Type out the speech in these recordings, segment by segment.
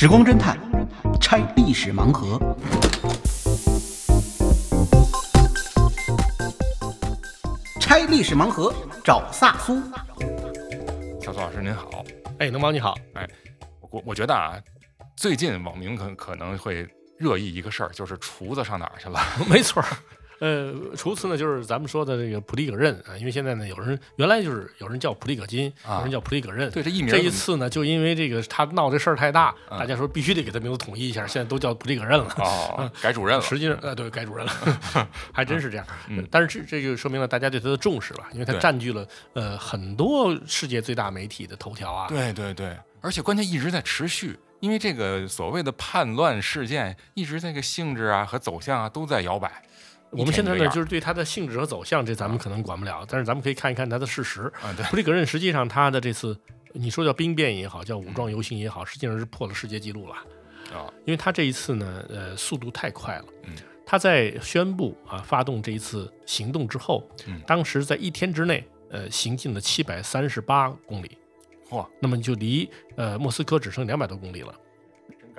时光侦探拆历史盲盒。拆历史盲盒，找萨苏。小苏老师您好，哎，能毛你好，哎我我觉得啊，最近网民可可能会热议一个事儿，就是厨子上哪儿去了？没错儿。呃，除此呢，就是咱们说的这个普利戈任啊，因为现在呢，有人原来就是有人叫普利戈金，啊有人叫普利戈任。对，这艺名这一次呢，就因为这个他闹这事儿太大，嗯大家说必须得给他名字统一一下，现在都叫普利戈任了。哦，改主任了，实际上，呃，对，改主任了，还真是这样。嗯但是这这就说明了大家对他的重视吧，因为他占据了呃很多世界最大媒体的头条啊。对对对，而且关键一直在持续，因为这个所谓的叛乱事件，一直这个性质啊和走向啊都在摇摆。我们现在呢，就是对它的性质和走向，这咱们可能管不了，但是咱们可以看一看它的事实。啊，对，普里格任实际上他的这次，你说叫兵变也好，叫武装游行也好，实际上是破了世界纪录了。啊，因为他这一次呢，呃，速度太快了。嗯，他在宣布啊发动这一次行动之后，嗯。当时在一天之内，呃，行进了七百三十八公里，嚯，那么就离呃莫斯科只剩两百多公里了，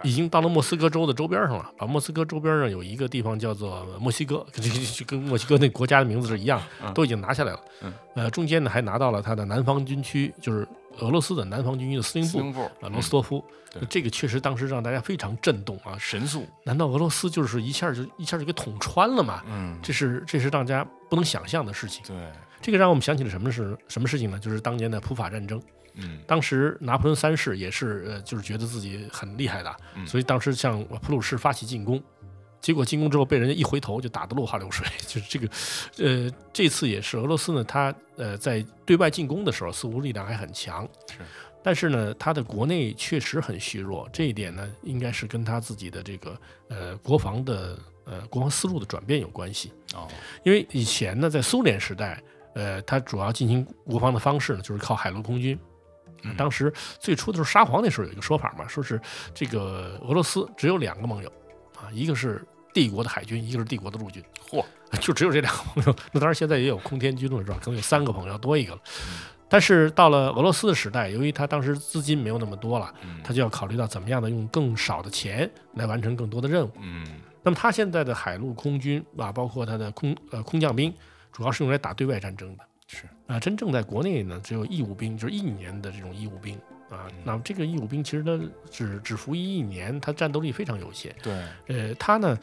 已经到了莫斯科州的周边上了。把莫斯科周边上有一个地方叫做墨西哥，就跟墨西哥那国家的名字是一样嗯，都已经拿下来了。嗯，呃，中间呢还拿到了他的南方军区，就是俄罗斯的南方军区的司令部司令部啊，罗斯托夫。对这个确实当时让大家非常震动啊！神速，难道俄罗斯就是一下就一下就给捅穿了吗？嗯，这是这是大家不能想象的事情。对，这个让我们想起了什么事？什么事情呢？就是当年的普法战争。嗯当时拿破仑三世也是呃，就是觉得自己很厉害的，嗯所以当时向普鲁士发起进攻，结果进攻之后被人家一回头就打得落花流水。就是这个，呃，这次也是俄罗斯呢，他呃在对外进攻的时候似乎力量还很强，是，但是呢，他的国内确实很虚弱，这一点呢，应该是跟他自己的这个呃国防的呃国防思路的转变有关系。哦，因为以前呢，在苏联时代，呃，他主要进行国防的方式呢，就是靠海陆空军。嗯当时最初的时候，沙皇那时候有一个说法嘛，说是这个俄罗斯只有两个盟友啊，一个是帝国的海军，一个是帝国的陆军，嚯，就只有这两个朋友。那当然现在也有空天军了，是吧？可能有三个朋友，多一个了。但是到了俄罗斯的时代，由于他当时资金没有那么多了，嗯他就要考虑到怎么样的用更少的钱来完成更多的任务。嗯那么他现在的海陆空军啊，包括他的空呃空降兵，主要是用来打对外战争的。是啊，真正在国内呢，只有义务兵，就是一年的这种义务兵啊。那么这个义务兵其实呢，只只服役一年，他战斗力非常有限。对，呃，他呢，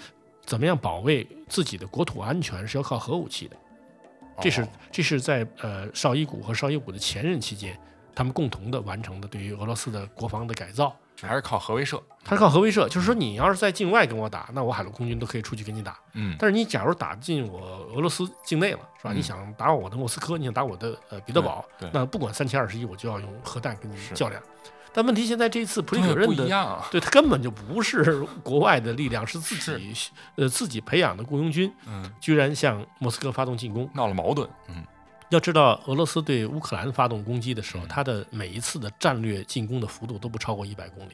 怎么样保卫自己的国土安全是要靠核武器的。这是哦这是在呃绍伊古和绍伊古的前任期间，他们共同的完成的对于俄罗斯的国防的改造。还是靠核威慑，它是靠核威慑，就是说你要是在境外跟我打，那我海陆空军都可以出去跟你打。嗯但是你假如打进我俄罗斯境内了，是吧？嗯你想打我的莫斯科，你想打我的呃彼得堡，那不管三七二十一，我就要用核弹跟你较量。但问题现在这一次普里戈对不任的对他根本就不是国外的力量，是自己呃自己培养的雇佣军，嗯，居然向莫斯科发动进攻。闹了矛盾，嗯要知道，俄罗斯对乌克兰发动攻击的时候，嗯它的每一次的战略进攻的幅度都不超过一百公里，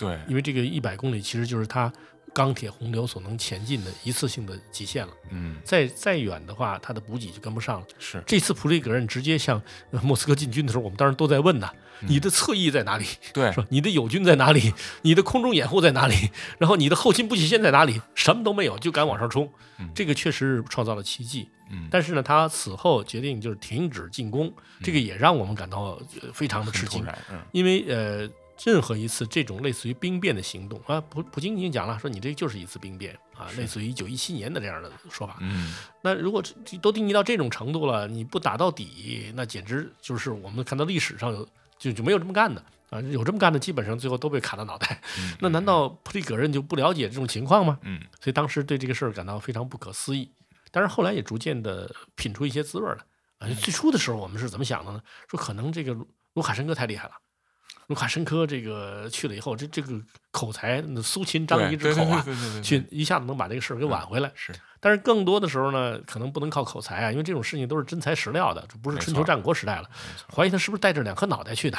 对，因为这个一百公里其实就是它钢铁洪流所能前进的一次性的极限了。嗯再再远的话，它的补给就跟不上了。是这次普里格任直接向呃莫斯科进军的时候，我们当时都在问呐，嗯你的侧翼在哪里？对是吧？你的友军在哪里？你的空中掩护在哪里？然后你的后勤补给线在哪里？什么都没有，就敢往上冲嗯，这个确实是创造了奇迹。嗯但是呢，他此后决定就是停止进攻，这个也让我们感到呃非常的吃惊，嗯因为呃。任何一次这种类似于兵变的行动啊，普普京已经讲了，说你这就是一次兵变啊，类似于一九一七年的这样的说法。嗯那如果这都定义到这种程度了，你不打到底，那简直就是我们看到历史上有就就没有这么干的啊，有这么干的基本上最后都被砍了脑袋。嗯 那难道普里戈任就不了解这种情况吗？嗯所以当时对这个事儿感到非常不可思议。但是后来也逐渐的品出一些滋味来。啊，最初的时候我们是怎么想的呢？说可能这个卢卢卡申科太厉害了。卢卡申科这个去了以后，这这个口才，那苏秦张仪之对口啊，去一下子能把这个事儿给挽回来。是但是更多的时候呢，可能不能靠口才啊，因为这种事情都是真材实料的，这不是春秋战国时代了。怀疑他是不是带着两颗脑袋去的，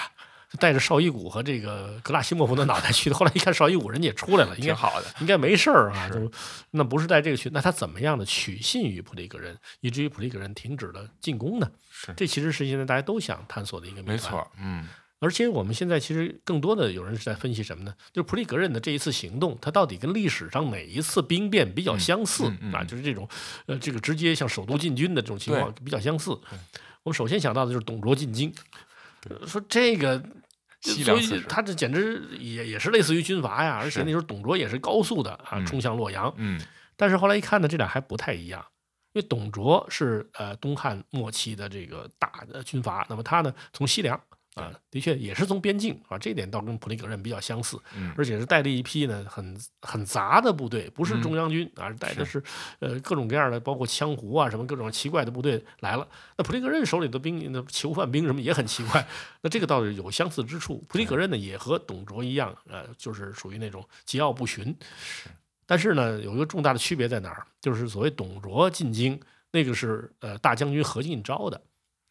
带着绍伊古和这个格拉西莫夫的脑袋去的。后来一看绍伊古人家也出来了，应该好的，应该没事儿啊，是就那不是带这个去，那他怎么样的取信于普利格人，以至于普利格人停止了进攻呢？是这其实是现在大家都想探索的一个谜团。没错，嗯而且我们现在其实更多的有人是在分析什么呢？就是普里格任的这一次行动，它到底跟历史上哪一次兵变比较相似、啊？嗯嗯嗯就是这种呃，这个直接向首都进军的这种情况比较相似。我们首先想到的就是董卓进京，呃说这个。他这简直也也是类似于军阀呀，而且那时候董卓也是高速的啊，嗯冲向洛阳。嗯但是后来一看呢，这俩还不太一样，因为董卓是呃东汉末期的这个大的军阀，那么他呢从西凉啊、的确也是从边境啊，这点倒跟普里格任比较相似，嗯而且是带着一批呢很很杂的部队，不是嗯中央军，而是带的是呃各种各样的，包括羌胡啊什么各种奇怪的部队来了。那普里格任手里的兵，那囚犯兵什么也很奇怪，那这个倒是有相似之处。普里格任呢也和董卓一样，呃，就是属于那种桀骜不驯。但是呢，有一个重大的区别在哪儿？就是所谓董卓进京，那个是呃大将军何进招的，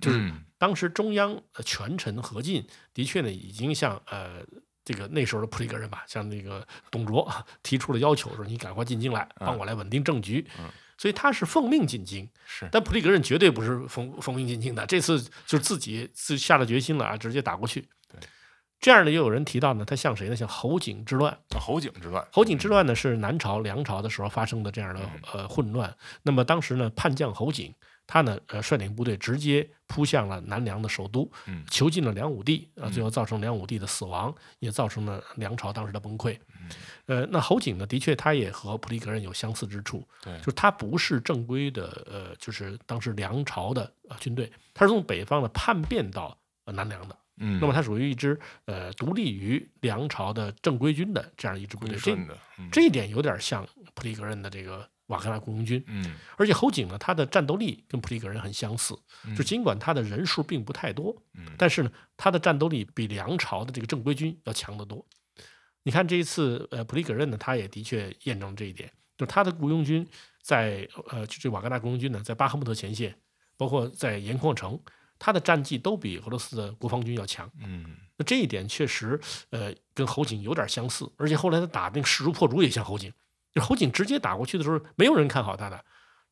就是嗯当时中央呃权臣何进的确呢已经向呃这个那时候的普里格人吧，向那个董卓啊提出了要求，说你赶快进京来，帮我来稳定政局。嗯所以他是奉命进京，是但普里格人绝对不是奉奉命进京的，这次就是自己自下了决心了啊，直接打过去。对，这样呢，又有人提到呢，他像谁呢？像侯景之乱。侯景之乱，侯景之乱呢是南朝、梁朝的时候发生的这样的嗯呃混乱。那么当时呢，叛将侯景他呢呃率领部队直接扑向了南梁的首都，嗯囚禁了梁武帝啊，嗯最后造成梁武帝的死亡，也造成了梁朝当时的崩溃。嗯呃，那侯景呢，的确他也和普里格任有相似之处，对就是他不是正规的呃，就是当时梁朝的呃军队，他是从北方的叛变到呃南梁的。嗯，那么它属于一支呃独立于梁朝的正规军的这样一支部队，这归顺的，嗯这一点有点像普里格任的这个瓦格纳雇佣军，嗯而且侯景呢，他的战斗力跟普里格人很相似，嗯就尽管他的人数并不太多，嗯但是呢，他的战斗力比梁朝的这个正规军要强得多。你看这一次，呃，普里格任呢，他也的确验证了这一点，就是他的雇佣军在呃，就这瓦格纳雇佣军呢，在巴赫穆特前线，包括在盐矿城，他的战绩都比俄罗斯的国防军要强。嗯那这一点确实，呃，跟侯景有点相似，而且后来他打那个势如破竹也像侯景，就侯景直接打过去的时候，没有人看好他的，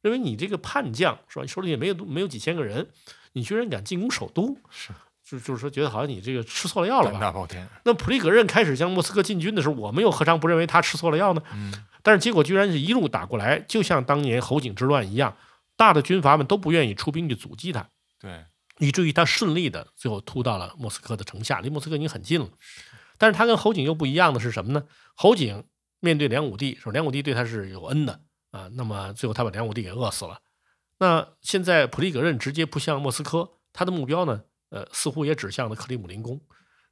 认为你这个叛将是吧？你手里也没有没有几千个人，你居然敢进攻首都，是就就是说觉得好像你这个吃错了药了吧？胆大包天，那普里格任开始向莫斯科进军的时候，我们又何尝不认为他吃错了药呢？嗯但是结果居然是一路打过来，就像当年侯景之乱一样，大的军阀们都不愿意出兵去阻击他。对，以至于他顺利的最后突到了莫斯科的城下，离莫斯科已经很近了。但是他跟侯景又不一样的是什么呢？侯景面对梁武帝，说梁武帝对他是有恩的啊，那么最后他把梁武帝给饿死了。那现在普利格任直接扑向莫斯科，他的目标呢，呃，似乎也指向了克里姆林宫。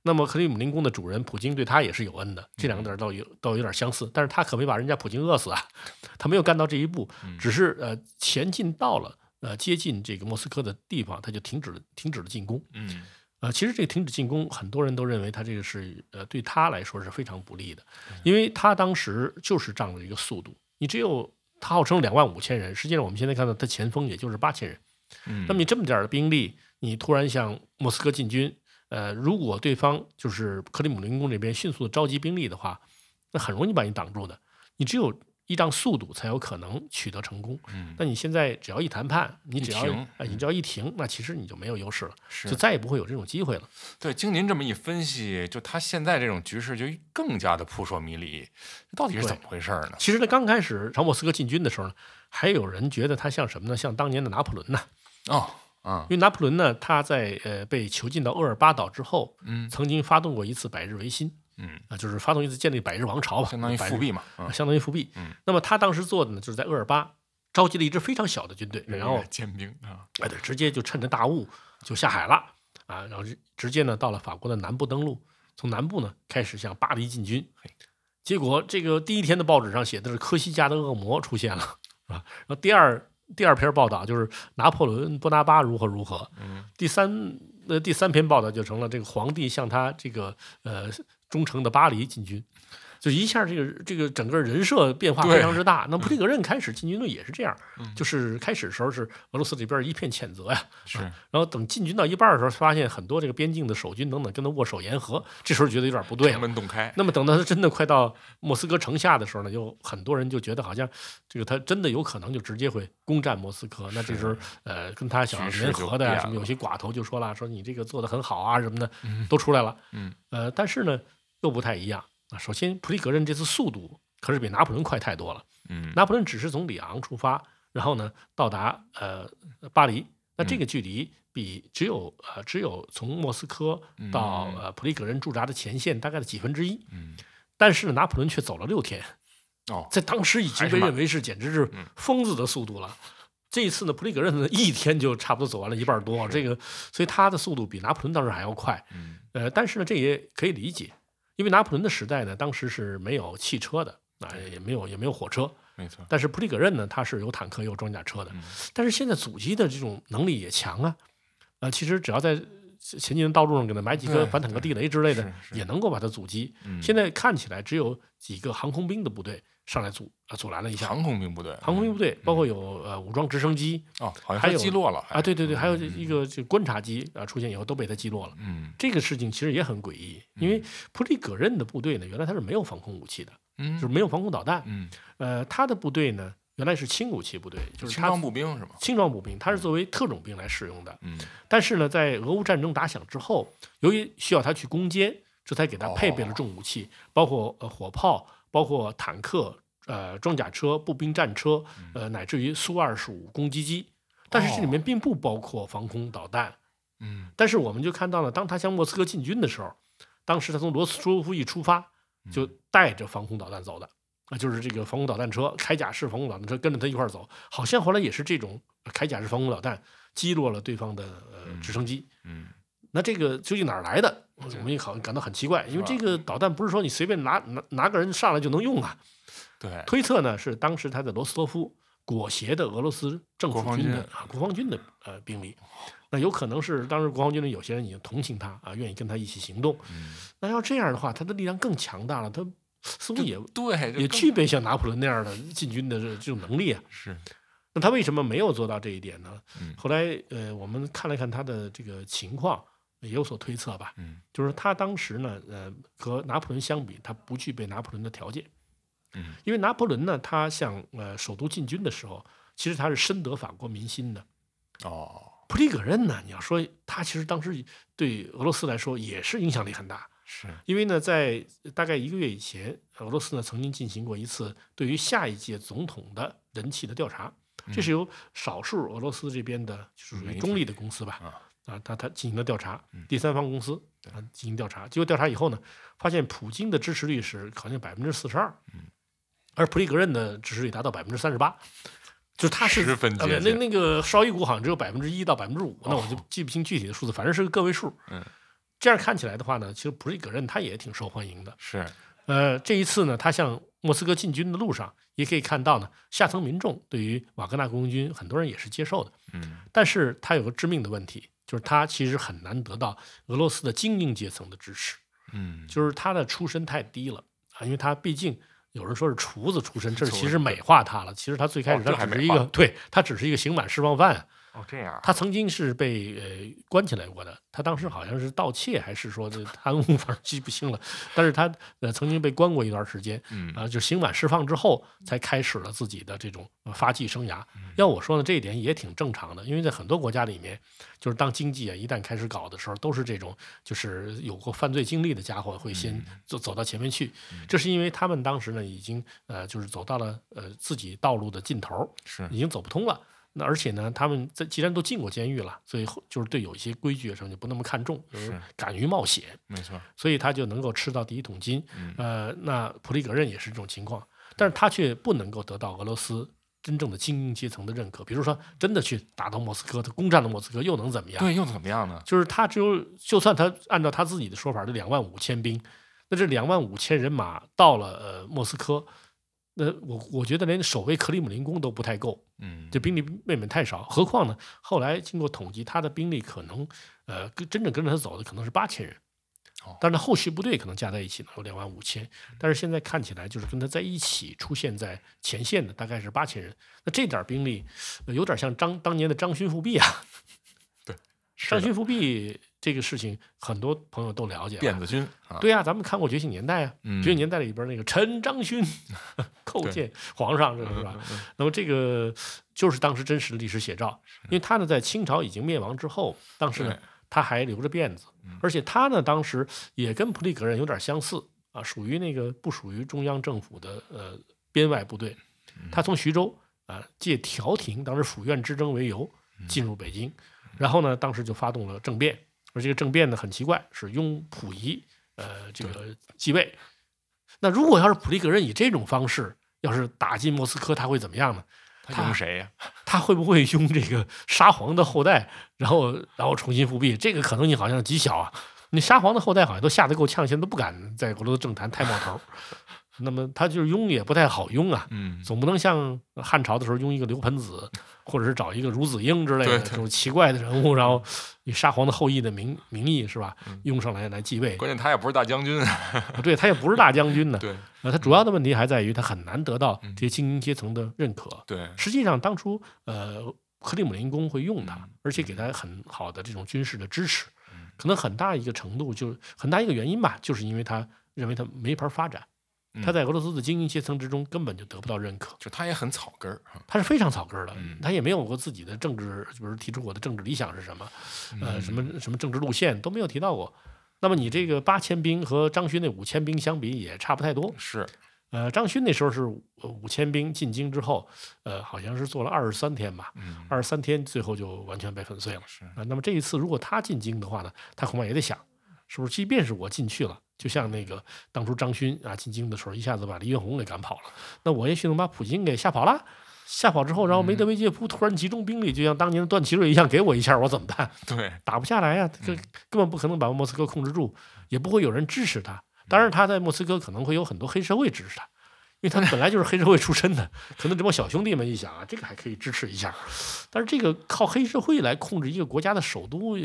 那么克里姆林宫的主人普京对他也是有恩的，这两个点倒有倒有点相似，但是他可没把人家普京饿死啊，他没有干到这一步，嗯只是呃前进到了呃接近这个莫斯科的地方，他就停止了停止了进攻。嗯呃，其实这个停止进攻，很多人都认为他这个是呃对他来说是非常不利的，因为他当时就是仗着一个速度，你只有他号称两万五千人，实际上我们现在看到他前锋也就是八千人，嗯，那么你这么点儿的兵力，你突然向莫斯科进军，呃，如果对方就是克里姆林宫这边迅速的召集兵力的话，那很容易把你挡住的。你只有依仗速度才有可能取得成功。嗯那你现在只要一谈判，你只要你只要一停，那其实你就没有优势了，是就再也不会有这种机会了。对，经您这么一分析，就他现在这种局势就更加的扑朔迷离，到底是怎么回事呢？其实他刚开始朝莫斯科进军的时候呢，还有人觉得他像什么呢？像当年的拿破仑呢，哦，啊因，为拿破仑呢，他在呃被囚禁到厄尔巴岛之后，嗯曾经发动过一次百日维新嗯，啊，就是发动一次建立百日王朝吧，相当于复辟嘛，嗯，相当于复辟。嗯那么他当时做的呢，就是在厄尔巴召集了一支非常小的军队，然后建兵啊，哎对，直接就趁着大雾就下海了啊，然后直直接呢到了法国的南部登陆，从南部呢开始向巴黎进军。结果这个第一天的报纸上写的是科西嘉的恶魔出现了，是 吧？然后第二第二篇报道就是拿破仑波拿巴如何如何，嗯第三呃第三篇报道就成了这个皇帝向他这个呃忠诚的巴黎进军。就一下这个这个整个人设变化非常之大。那布里格任开始进军队也是这样，嗯就是开始的时候是俄罗斯这边一片谴责呀，是然后等进军到一半的时候，发现很多这个边境的守军等等跟他握手言和，这时候觉得有点不对了。门洞开，那么等到他真的快到莫斯科城下的时候呢，有很多人就觉得好像这个他真的有可能就直接会攻占莫斯科。那这时候呃，跟他想要联合的什么有些寡头就说了，说你这个做的很好啊什么的嗯都出来了。嗯呃，但是呢又不太一样啊。首先，普里格任这次速度可是比拿破仑快太多了。嗯拿破仑只是从里昂出发，然后呢到达呃巴黎，那这个距离比只有呃只有从莫斯科到嗯呃普里格人驻扎的前线大概的几分之一，嗯但是拿破仑却走了六天，哦在当时已经被认为是简直是嗯疯子的速度了。这一次呢，普里格任呢一天就差不多走完了一半多，这个所以他的速度比拿破仑当时还要快。嗯呃，但是呢，这也可以理解，因为拿破仑的时代呢，当时是没有汽车的，啊、也没有也没有火车，没错，但是普里格任呢，他是有坦克、有装甲车的。嗯但是现在阻击的这种能力也强啊，呃，其实只要在前进的道路上给他埋几颗反坦克地雷之类的，也能够把它阻击。嗯现在看起来只有几个航空兵的部队上来阻啊阻拦了一下。航空兵部队，航空兵部队包括有呃武装直升机哦，好像还有击落了啊，对对对，还有嗯一个就观察机啊出现以后都被他击落了。嗯这个事情其实也很诡异，因为普里戈任的部队呢，原来他是没有防空武器的，嗯就是没有防空导弹。嗯，呃，他的部队呢，原来是轻武器部队，就是他轻装步兵是吗？轻装步兵，它是作为特种兵来使用的。嗯但是呢，在俄乌战争打响之后，由于需要他去攻坚，这才给他配备了重武器，包括呃火炮，包括坦克、呃装甲车、步兵战车，呃乃至于苏二十五攻击机。但是这里面并不包括防空导弹。嗯但是我们就看到了，当他向莫斯科进军的时候，当时他从罗斯托夫一出发，就带着防空导弹走的。啊，就是这个防空导弹车，铠甲式防空导弹车跟着他一块儿走，好像后来也是这种铠甲式防空导弹击落了对方的呃直升机。嗯那这个究竟哪儿来的？我们也好感到很奇怪，因为这个导弹不是说你随便拿拿拿个人上来就能用啊。对，推测呢是当时他在罗斯托夫裹挟的俄罗斯政府军军的啊国防军的呃兵力，那有可能是当时国防军的有些人已经同情他啊，愿意跟他一起行动。嗯那要这样的话，他的力量更强大了，他似乎也对，也具备像拿破仑那样的进军的这这种能力啊。是那他为什么没有做到这一点呢？嗯后来呃，我们看了看他的这个情况，也有所推测吧。嗯就是他当时呢，呃，和拿破仑相比，他不具备拿破仑的条件。嗯因为拿破仑呢，他向呃首都进军的时候，其实他是深得法国民心的。哦普里戈任呢，你要说他其实当时对俄罗斯来说也是影响力很大，是因为呢，在大概一个月以前，俄罗斯呢曾经进行过一次对于下一届总统的人气的调查，这是由少数俄罗斯这边的就是属于中立的公司吧，啊啊，他他进行了调查嗯，第三方公司啊进行调查，结果调查以后呢，发现普京的支持率是好像百分之四十二，嗯而普里戈任的支持率达到百分之三十八，就是他是十分呃接近那那个绍伊古好像只有百分之一到百分之五，那我就记不清具体的数字，反正是个个位数。嗯，这样看起来的话呢，其实普里戈任他也挺受欢迎的。是呃，这一次呢，他向莫斯科进军的路上，也可以看到呢，下层民众对于瓦格纳雇佣军很多人也是接受的。嗯但是他有个致命的问题，就是他其实很难得到俄罗斯的精英阶层的支持，嗯就是他的出身太低了啊，因为他毕竟。有人说是厨子出身，这其实美化他了。其实他最开始他只是一个，对他只是一个刑满释放犯。哦这样他曾经是被呃关起来过的，他当时好像是盗窃还是说这贪污，反正记不清了。但是他呃曾经被关过一段时间，嗯啊，就刑满释放之后，才开始了自己的这种呃发迹生涯。要我说呢，这一点也挺正常的，因为在很多国家里面，就是当经济啊一旦开始搞的时候，都是这种就是有过犯罪经历的家伙会先走走到前面去。这是因为他们当时呢已经呃就是走到了呃自己道路的尽头，是已经走不通了。那而且呢，他们在既然都进过监狱了，所以就是对有一些规矩什么就不那么看重，就是是敢于冒险。没错所以他就能够吃到第一桶金。嗯呃，那普里格任也是这种情况，但是他却不能够得到俄罗斯真正的精英阶层的认可。比如说，真的去打到莫斯科，他攻占了莫斯科，又能怎么样？对又怎么样呢？就是他只有，就算他按照他自己的说法，这两万五千兵，那这两万五千人马到了呃莫斯科，那我我觉得连守卫克里姆林宫都不太够。嗯这兵力未免太少，何况呢？后来经过统计，他的兵力可能，呃，跟真正跟着他走的可能是八千人，哦但是后续部队可能加在一起呢有两万五千，但是现在看起来就是跟他在一起出现在前线的大概是八千人，那这点兵力、呃有点像张当年的张勋复辟啊。对张勋复辟这个事情，很多朋友都了解了。辫子军啊，对呀、咱们看过《觉醒年代》啊，嗯觉醒年代》里边那个陈章勋 叩见皇上，这个是吧？嗯那么这个就是当时真实的历史写照，因为他呢在清朝已经灭亡之后，当时呢对他还留着辫子，而且他呢当时也跟普里格人有点相似啊，属于那个不属于中央政府的呃边外部队，他从徐州啊借调停当时府院之争为由进入北京，然后呢当时就发动了政变，而这个政变呢很奇怪，是拥溥仪呃这个继位。那如果要是普利格人以这种方式要是打进莫斯科，他会怎么样呢？他用谁呀？他会不会用这个沙皇的后代，然后然后重新复辟？这个可能性好像极小啊。你沙皇的后代好像都吓得够呛，现在都不敢在俄罗斯政坛太冒头。那么他就是拥也不太好拥啊，嗯，总不能像汉朝的时候拥一个刘盆子，或者是找一个孺子婴之类的这种奇怪的人物，然后以沙皇的后裔的名名义是吧，嗯拥上来来继位。关键他也不是大将军，对他也不是大将军呢，对呃，他主要的问题还在于他很难得到嗯这些精英阶层的认可。对，实际上，当初呃，克里姆林宫会用他嗯，而且给他很好的这种军事的支持嗯，可能很大一个程度就很大一个原因吧，就是因为他认为他没法发展，嗯他在俄罗斯的精英阶层之中根本就得不到认可，就他也很草根儿啊，他是非常草根儿的嗯，他也没有过自己的政治，比如提出我的政治理想是什么，呃，嗯什么什么政治路线都没有提到过。那么你这个八千兵和张勋那五千兵相比也差不太多，是，呃，张勋那时候是五千兵进京之后，呃，好像是做了二十三天吧，嗯，二十三天最后就完全被粉碎了。是，啊，那么这一次如果他进京的话呢，他恐怕也得想，是不是即便是我进去了，就像那个当初张勋啊进京的时候，一下子把黎元洪给赶跑了，那我也许能把普京给吓跑了。吓跑之后，然后梅德韦杰夫突然集中兵力，就像当年的段祺瑞一样，给我一下，我怎么办？对，打不下来呀、这根本不可能把莫斯科控制住，也不会有人支持他。当然，他在莫斯科可能会有很多黑社会支持他，因为他本来就是黑社会出身的。可能这帮小兄弟们一想啊，这个还可以支持一下，但是这个靠黑社会来控制一个国家的首都，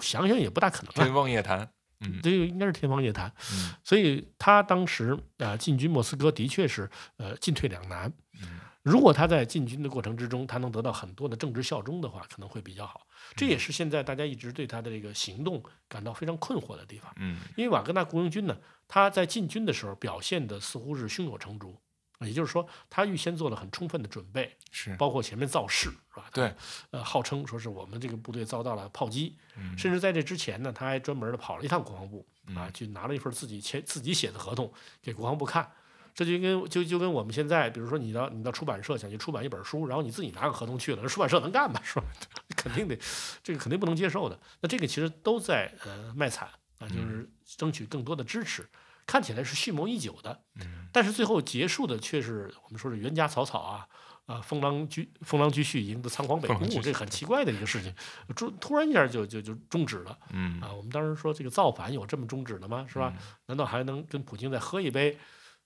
想想也不大可能天啊。方夜谭，嗯这个应该是天方夜谭。嗯所以他当时啊、呃进军莫斯科的确是呃进退两难。嗯如果他在进军的过程之中，他能得到很多的政治效忠的话，可能会比较好。这也是现在大家一直对他的这个行动感到非常困惑的地方。嗯因为瓦格纳雇佣军呢，他在进军的时候表现的似乎是胸有成竹，也就是说，他预先做了很充分的准备，是，包括前面造势？对，呃，号称说是我们这个部队遭到了炮击，嗯甚至在这之前呢，他还专门的跑了一趟国防部啊嗯，去拿了一份自己签自己写的合同给国防部看。这就跟就就跟我们现在，比如说你到你到出版社想去出版一本书，然后你自己拿个合同去了，那出版社能干吗？是吧？肯定得，这个肯定不能接受的。那这个其实都在呃卖惨啊，就是争取更多的支持，看起来是蓄谋已久的，嗯但是最后结束的却是我们说是冤家草草啊。啊，封狼居封狼居胥赢得仓皇北顾，这很奇怪的一个事情，终突然一下就就就终止了嗯啊！我们当时说这个造反有这么终止的吗？是吧？难道还能跟普京再喝一杯？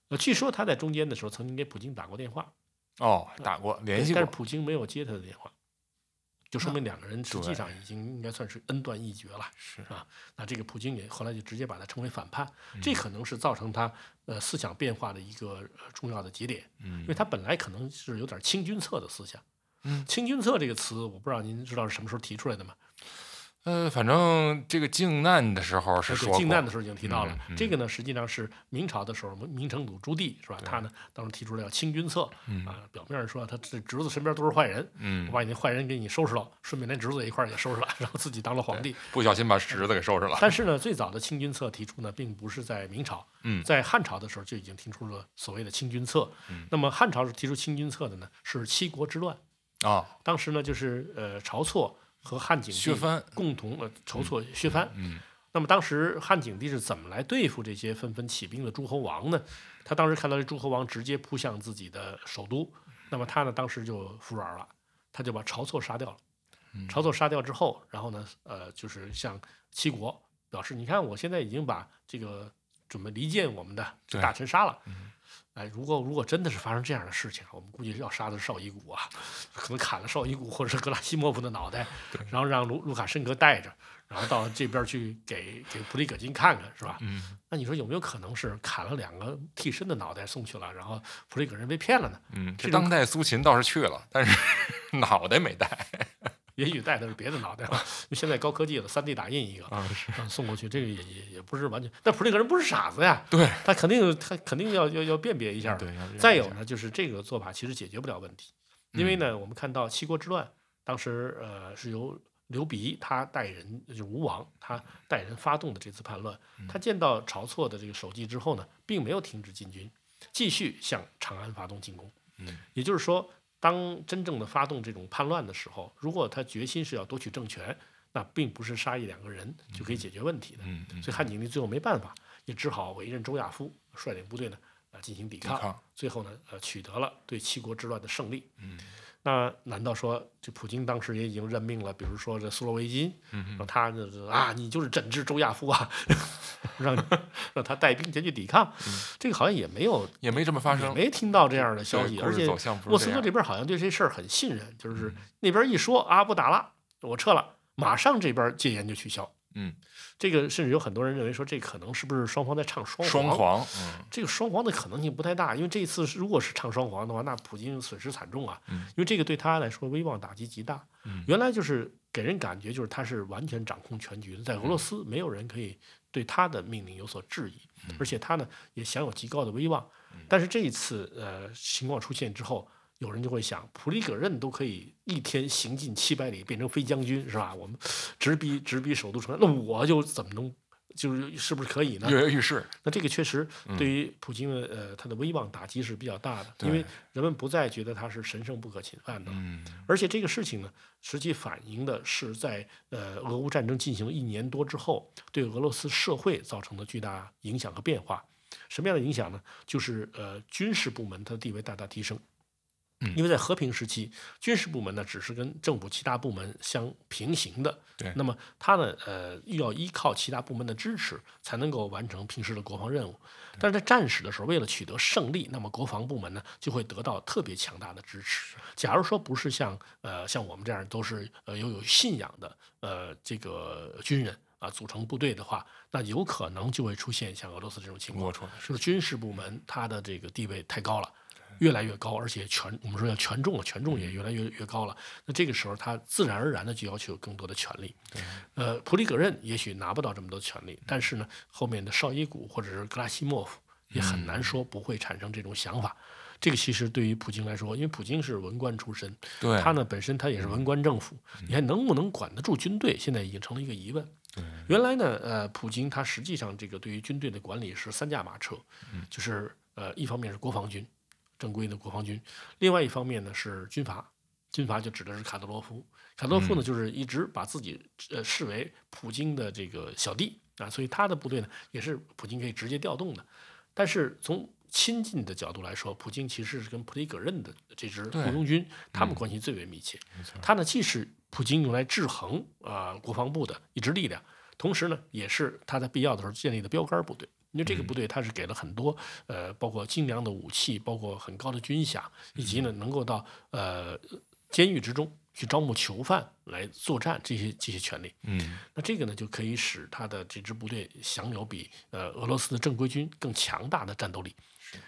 呃，据说他在中间的时候曾经给普京打过电话，哦，打过联系但是，普京没有接他的电话，就说明两个人实际上已经应该算是恩断义绝了。是啊，那这个普京也后来就直接把他称为反叛，嗯这可能是造成他呃思想变化的一个呃重要的节点，嗯因为他本来可能是有点清君侧的思想。嗯清君侧这个词，我不知道您知道是什么时候提出来的吗？呃，反正这个靖难的时候是说，靖难的时候已经提到了，嗯嗯这个呢实际上是明朝的时候，明成祖朱棣是吧？他呢当时提出了要清君侧、嗯啊，表面上说他这侄子身边都是坏人，我嗯，把你那坏人给你收拾了，顺便连侄子也一块儿也收拾了，然后自己当了皇帝。不小心把侄子给收拾了，但是呢，最早的清君侧提出呢，并不是在明朝，嗯在汉朝的时候就已经提出了所谓的清君侧。嗯那么汉朝是提出清君侧的呢，是七国之乱，啊，当时呢就是呃晁错和汉景帝，共同呃筹措削藩。嗯那么当时汉景帝是怎么来对付这些纷纷起兵的诸侯王呢？他当时看到这诸侯王直接扑向自己的首都，那么他呢当时就服软了，他就把晁错杀掉了。嗯晁错杀掉之后，然后呢，呃，就是向七国表示，你看我现在已经把这个准备离间我们的这大臣杀了。哎，如果如果真的是发生这样的事情，我们估计要杀的是绍伊古啊，可能砍了绍伊古或者是格拉西莫夫的脑袋，然后让卢卢卡申科带着，然后到这边去给给普里戈金看看，是吧？嗯，那你说有没有可能是砍了两个替身的脑袋送去了，然后普里戈人被骗了呢？嗯，这当代苏秦倒是去了，但是 脑袋没带也许带的是别的脑袋了，现在高科技了，三 D 打印一个，啊，是嗯，送过去，这个也也也不是完全。但普利格人不是傻子呀，对他肯定他肯定要要要辨别一下。对，再有呢，就是这个做法其实解决不了问题，因为呢，我们看到七国之乱，当时呃是由刘鼻他带人，就是吴王他带人发动的这次叛乱。他见到晁错的这个首级之后呢，并没有停止进军，继续向长安发动进攻。嗯，也就是说，当真正的发动这种叛乱的时候，如果他决心是要夺取政权，那并不是杀一两个人就可以解决问题的。嗯嗯，所以汉景帝最后没办法，也只好委任周亚夫率领部队呢，呃，进行抵抗。抵抗，最后呢，呃，取得了对七国之乱的胜利。嗯那难道说这普京当时也已经任命了，比如说这苏罗维金，嗯让他这这啊，你就是整治周亚夫啊，让 让他带兵前去抵抗，这个好像也没有也没这么发也生，没听到这样的消息，而且莫斯科这边好像对这事儿很信任，就是嗯那边一说啊不打了，我撤了，马上这边戒严就取消。嗯，这个甚至有很多人认为说，这可能是不是双方在唱双双簧，嗯这个双簧的可能性不太大，因为这一次如果是唱双簧的话，那普京损失惨重啊，嗯因为这个对他来说威望打击极大。嗯原来就是给人感觉就是他是完全掌控全局的，在俄罗斯没有人可以对他的命令有所质疑，嗯而且他呢也享有极高的威望。但是这一次呃情况出现之后，有人就会想，普里戈任都可以一天行进七百里变成飞将军是吧？我们直逼直逼首都城，那我就怎么能就是是不是可以呢？跃跃欲试，那这个确实嗯对于普京的呃他的威望打击是比较大的，因为人们不再觉得他是神圣不可侵犯的了。嗯而且这个事情呢，实际反映的是在呃俄乌战争进行一年多之后，对俄罗斯社会造成的巨大影响和变化。什么样的影响呢？就是呃军事部门它的地位大大提升。嗯因为在和平时期，军事部门呢只是跟政府其他部门相平行的，对那么它呢呃又要依靠其他部门的支持，才能够完成平时的国防任务。但是在战时的时候，为了取得胜利，那么国防部门呢就会得到特别强大的支持。假如说不是像呃像我们这样都是呃有有信仰的呃这个军人啊组成部队的话，那有可能就会出现像俄罗斯这种情况是不是军事部门它的这个地位太高了。越来越高，而且权我们说要权重了，权重也越来越越高了。那这个时候，他自然而然的就要求有更多的权利。呃，普里戈任也许拿不到这么多权利，但是呢，后面的绍伊古或者是格拉西莫夫也很难说不会产生这种想法。这个其实对于普京来说，因为普京是文官出身，对，他呢本身他也是文官政府，你还能不能管得住军队，现在已经成了一个疑问。原来呢，呃，普京他实际上这个对于军队的管理是三驾马车，就是呃，一方面是国防军，正规的国防军，另外一方面呢是军阀，军阀就指的是卡德罗夫，卡德罗夫呢就是一直把自己呃视为普京的这个小弟啊，所以他的部队呢也是普京可以直接调动的。但是从亲近的角度来说，普京其实是跟普里戈任的这支对雇佣军，他们关系最为密切。他呢既是普京用来制衡啊、呃国防部的一支力量，同时呢也是他在必要的时候建立的标杆部队。因为这个部队它是给了很多呃，包括精良的武器，包括很高的军饷，以及呢能够到呃监狱之中去招募囚犯来作战这些这些权利。嗯那这个呢，就可以使他的这支部队享有比呃俄罗斯的正规军更强大的战斗力。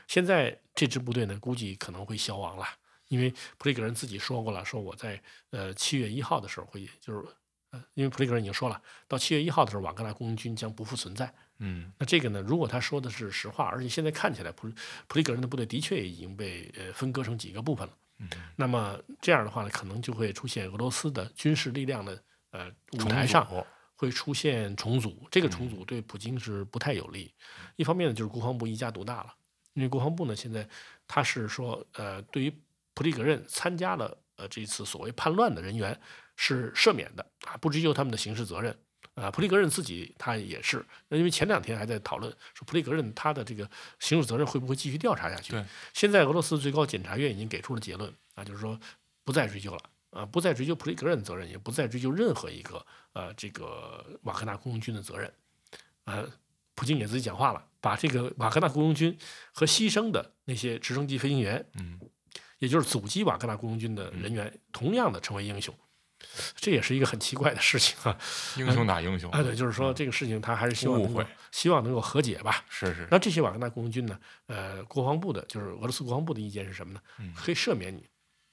现在这支部队呢，估计可能会消亡了，因为普里格人自己说过了，说我在呃七月一号的时候会，就是呃，因为普里格人已经说了，到七月一号的时候，瓦格纳空军将不复存在。嗯那这个呢，如果他说的是实话，而且现在看起来普普里格人的部队的确已经被呃分割成几个部分了。那么这样的话呢，可能就会出现俄罗斯的军事力量的呃舞台上会出现重组，这个重组对普京是不太有利。一方面呢，就是国防部一家独大了，因为国防部呢现在他是说，呃，对于普里格任参加了呃这次所谓叛乱的人员是赦免的啊，不追究他们的刑事责任。啊，普里戈任自己他也是，那因为前两天还在讨论说普里戈任他的这个刑事责任会不会继续调查下去。对，现在俄罗斯最高检察院已经给出了结论啊，就是说不再追究了啊，不再追究普里戈任的责任，也不再追究任何一个呃这个瓦格纳雇佣军的责任。呃，普京也自己讲话了，把这个瓦格纳雇佣军和牺牲的那些直升机飞行员，嗯，也就是阻击瓦格纳雇佣军的人员，同样的成为英雄。这也是一个很奇怪的事情啊！英雄打英雄，哎，对，就是说这个事情他还是希望能够希望能够和解吧。是是，那这些瓦格纳雇佣军呢？呃，国防部的就是俄罗斯国防部的意见是什么呢？嗯可以赦免你，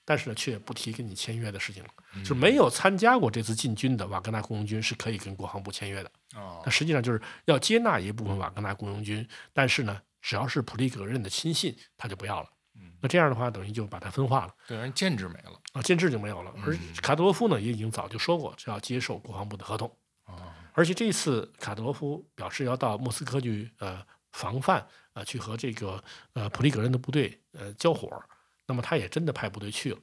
但是呢，却不提跟你签约的事情了。嗯就是没有参加过这次进军的瓦格纳雇佣军是可以跟国防部签约的。哦那实际上就是要接纳一部分瓦格纳雇佣军，但是呢，只要是普利戈任的亲信，他就不要了。嗯那这样的话，等于就把它分化了对，人建制没了，啊，建制就没有了。而嗯卡德罗夫呢，也已经早就说过是要接受国防部的合同。哦，而且这一次卡德罗夫表示要到莫斯科去呃防范呃去和这个呃普利戈任的部队呃交火，那么他也真的派部队去了。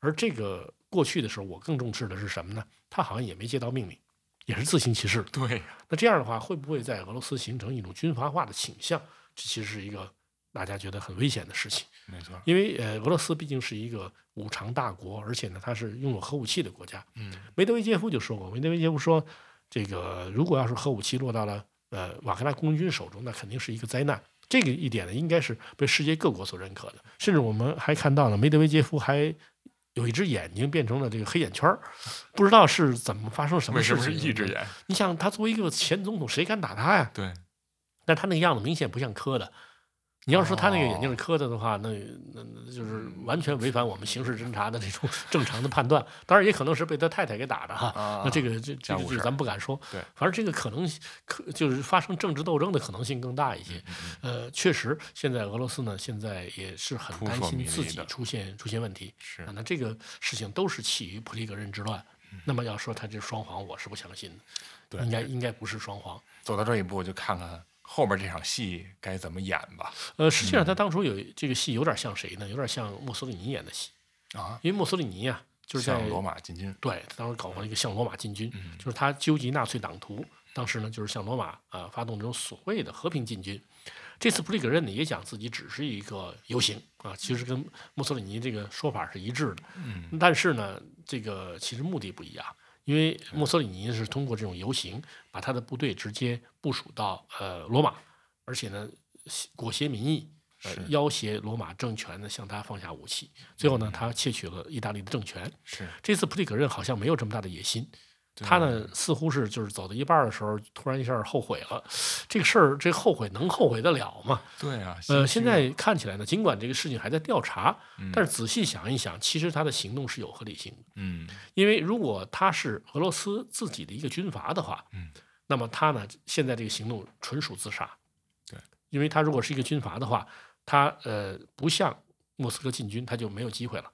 而这个过去的时候，我更重视的是什么呢？他好像也没接到命令，也是自行其事。对，那这样的话，会不会在俄罗斯形成一种军阀化的倾向？这其实是一个大家觉得很危险的事情。没错，因为呃，俄罗斯毕竟是一个五常大国，而且呢，它是拥有核武器的国家。嗯梅德韦杰夫就说过，梅德韦杰夫说，这个如果要是核武器落到了呃瓦格纳空军手中，那肯定是一个灾难。这个一点呢，应该是被世界各国所认可的。甚至我们还看到了梅德韦杰夫还有一只眼睛变成了这个黑眼圈儿，不知道是怎么发生什么为什么事情。是一只？眼？你想，他作为一个前总统，谁敢打他呀？对，但他那个样子明显不像磕的。你要说他那个眼睛哦是磕的的话，那那那就是完全违反我们刑事侦查的这种正常的判断。当然，也可能是被他太太给打的哈。啊那这个这这个这个咱不敢说。对，反正这个可能可就是发生政治斗争的可能性更大一些。呃，确实，现在俄罗斯呢，现在也是很担心自己出现出现问题。是啊，那这个事情都是起于普里戈任之乱。嗯那么要说他这双簧，我是不相信的。对应该应该不是双簧。走到这一步，就看看后面这场戏该怎么演吧。呃，实际上他当初有这个戏有点像谁呢？有点像墨索里尼演的戏，啊，因为墨索里尼呀、就是在向罗马进军，对他当时搞过一个向罗马进军，嗯就是他纠集纳粹党徒，当时呢就是向罗马啊、发动这种所谓的和平进军。这次普里格任呢也讲自己只是一个游行啊，其实跟墨索里尼这个说法是一致的。嗯，但是呢，这个其实目的不一样，因为墨索里尼是通过这种游行，把他的部队直接部署到呃罗马，而且呢裹挟民意，呃要挟罗马政权呢向他放下武器。最后呢，他窃取了意大利的政权。是这次普里戈任好像没有这么大的野心，对他呢似乎是就是走到一半的时候，突然一下后悔了。这个事儿，这后悔能后悔得了吗？对啊，呃，现在看起来呢，尽管这个事情还在调查，嗯但是仔细想一想，其实他的行动是有合理性的。嗯因为如果他是俄罗斯自己的一个军阀的话，嗯，那么他呢现在这个行动纯属自杀。对，因为他如果是一个军阀的话，他呃不向莫斯科进军，他就没有机会了。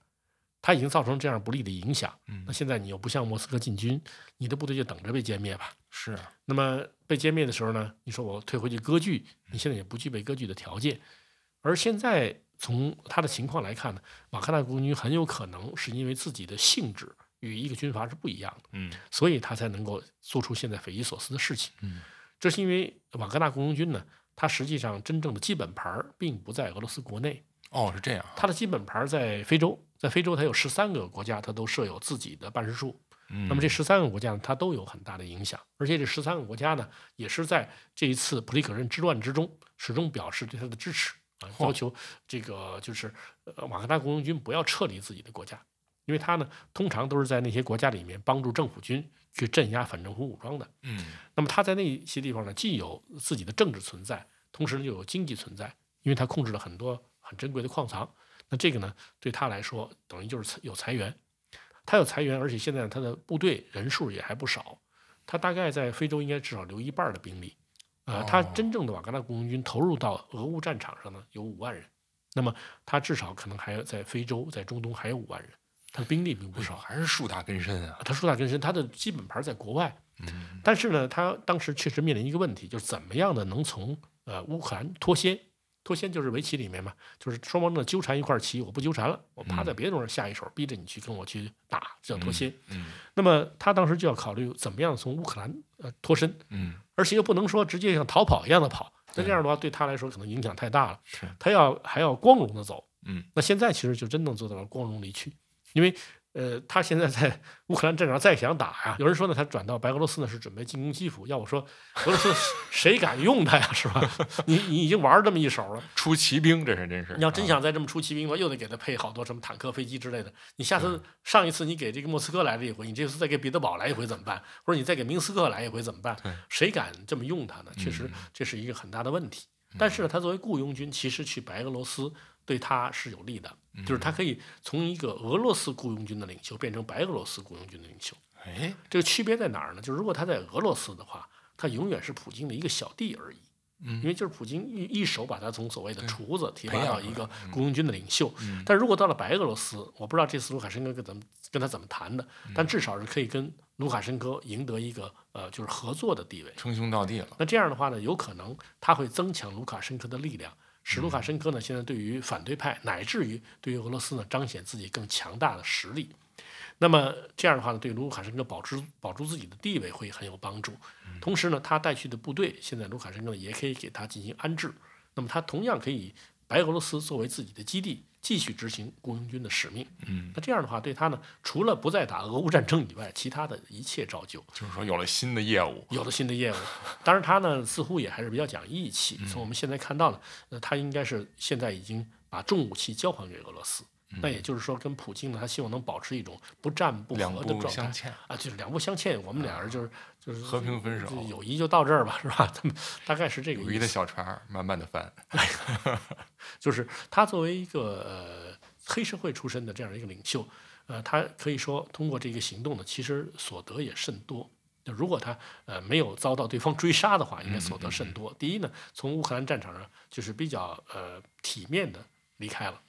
他已经造成这样不利的影响，嗯那现在你又不向莫斯科进军，你的部队就等着被歼灭吧。是啊，那么被歼灭的时候呢，你说我退回去割据，你现在也不具备割据的条件。而现在从他的情况来看呢，瓦格纳空军很有可能是因为自己的性质与一个军阀是不一样的，嗯所以他才能够做出现在匪夷所思的事情。嗯这是因为瓦格纳空军呢，它实际上真正的基本盘并不在俄罗斯国内，哦是这样，它的基本盘在非洲，在非洲它有十三个国家，它都设有自己的办事处。那那么这十三个国家呢，它都有很大的影响，而且这十三个国家呢，也是在这一次普里克任之乱之中，始终表示对他的支持啊，要求这个就是呃瓦格纳空军不要撤离自己的国家，因为他呢通常都是在那些国家里面帮助政府军去镇压反政府武装的。嗯那么他在那些地方呢，既有自己的政治存在，同时又有经济存在，因为他控制了很多很珍贵的矿藏。那这个呢，对他来说等于就是有裁员，他有裁员，而且现在他的部队人数也还不少，他大概在非洲应该至少留一半的兵力。呃，他哦真正的瓦格纳雇佣军投入到俄乌战场上呢，有五万人，那么他至少可能还有在非洲、在中东还有五万人，他的兵力并不少。还是树大根深啊，他树大根深，他的基本盘在国外，嗯但是呢，他当时确实面临一个问题，就是怎么样的能从呃乌克兰脱先？脱先就是围棋里面嘛，就是双方呢纠缠一块棋，我不纠缠了，我趴在别的地方下一手，逼着你去跟我去打，这叫脱先。嗯。那么他当时就要考虑怎么样从乌克兰呃脱身，嗯。而且又不能说直接像逃跑一样的跑，那这样的话对他来说可能影响太大了是。他要还要光荣的走，嗯。那现在其实就真正做到了光荣离去，因为呃，他现在在 乌克兰战场再想打呀，有人说呢，他转到白俄罗斯呢是准备进攻基辅。要我说，俄罗斯谁 敢用他呀，是吧？你你已经玩这么一手了，出骑兵，这是真是。你要真啊想再这么出骑兵的话，又得给他配好多什么坦克、飞机之类的。你下次上一次你给这个莫斯科来了一回，你这次再给彼得堡来一回怎么办？或者你再给明斯克来一回怎么办？谁敢这么用他呢？确实这是一个很大的问题。但是呢，他作为雇佣军，其实去白俄罗斯对他是有利的，就是他可以从一个俄罗斯雇佣军的领袖变成白俄罗斯雇佣军的领袖。哎，这个区别在哪儿呢？就是如果他在俄罗斯的话，他永远是普京的一个小弟而已。嗯因为就是普京一一手把他从所谓的厨子提拔到一个雇佣军的领袖，但如果到了白俄罗斯，我不知道这次卢卡申科跟怎么跟他怎么谈的，嗯但至少是可以跟卢卡申科赢得一个呃就是合作的地位。称兄道弟了。那这样的话呢，有可能他会增强卢卡申科的力量，使卢卡申科呢现在对于反对派乃至于对于俄罗斯呢彰显自己更强大的实力。那么这样的话呢，对卢卡申科保持保住自己的地位会很有帮助。同时呢，他带去的部队现在卢卡申科呢也可以给他进行安置。那么他同样可以白俄罗斯作为自己的基地，继续执行雇佣军的使命。嗯，那这样的话，对他呢，除了不再打俄乌战争以外，其他的一切照旧。就是说有了新的业务。有了新的业务。当然，他呢似乎也还是比较讲义气。从我们现在看到呢，那，他应该是现在已经把重武器交还给俄罗斯。那也就是说，跟普京呢，他希望能保持一种不战不和的状态相欠啊，就是两不相欠。我们俩人就是就是和平分手友谊就到这儿吧，是吧？他们大概是这个友谊的。小船儿慢慢的翻。就是他作为一个呃黑社会出身的这样一个领袖，呃，他可以说通过这个行动呢，其实所得也甚多。就如果他呃没有遭到对方追杀的话，应该所得甚多。第一呢，从乌克兰战场上就是比较呃体面的离开了。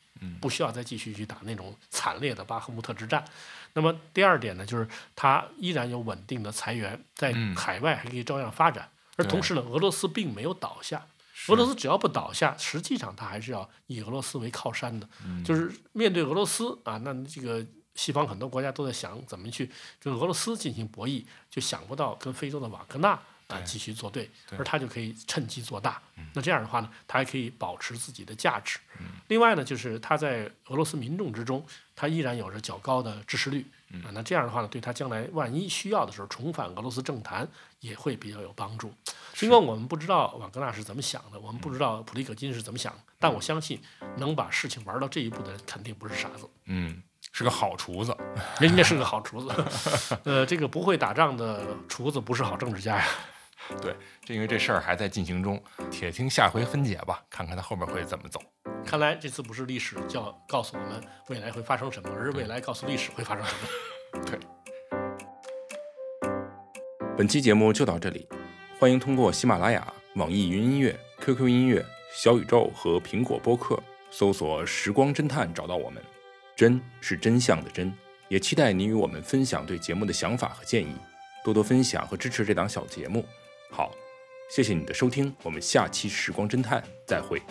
不需要再继续去打那种惨烈的巴赫穆特之战。那么第二点呢，就是他依然有稳定的财源，在嗯海外还可以照样发展。而同时呢，俄罗斯并没有倒下。俄罗斯只要不倒下，实际上他还是要以俄罗斯为靠山的。嗯就是面对俄罗斯啊，那这个西方很多国家都在想怎么去跟俄罗斯进行博弈，就想不到跟非洲的瓦格纳啊继续做对，而他就可以趁机做大。那这样的话呢，他还可以保持自己的价值。另外呢，就是他在俄罗斯民众之中，他依然有着较高的支持率嗯啊。那这样的话呢，对他将来万一需要的时候重返俄罗斯政坛也会比较有帮助。尽管我们不知道瓦格纳是怎么想的，我们不知道普里戈金是怎么想的，但我相信能把事情玩到这一步的人肯定不是傻子。嗯，是个好厨子。人家是个好厨子，呃，这个不会打仗的厨子不是好政治家呀。对，这因为这事儿还在进行中，且听下回分解吧，看看它后面会怎么走。看来这次不是历史教告诉我们未来会发生什么，而是未来告诉历史会发生什么。对，本期节目就到这里，欢迎通过喜马拉雅、网易云音乐、QQ 音乐、小宇宙和苹果播客搜索“时光侦探”找到我们。真是真相的真，也期待你与我们分享对节目的想法和建议，多多分享和支持这档小节目。好，谢谢你的收听，我们下期《时光侦探》再会。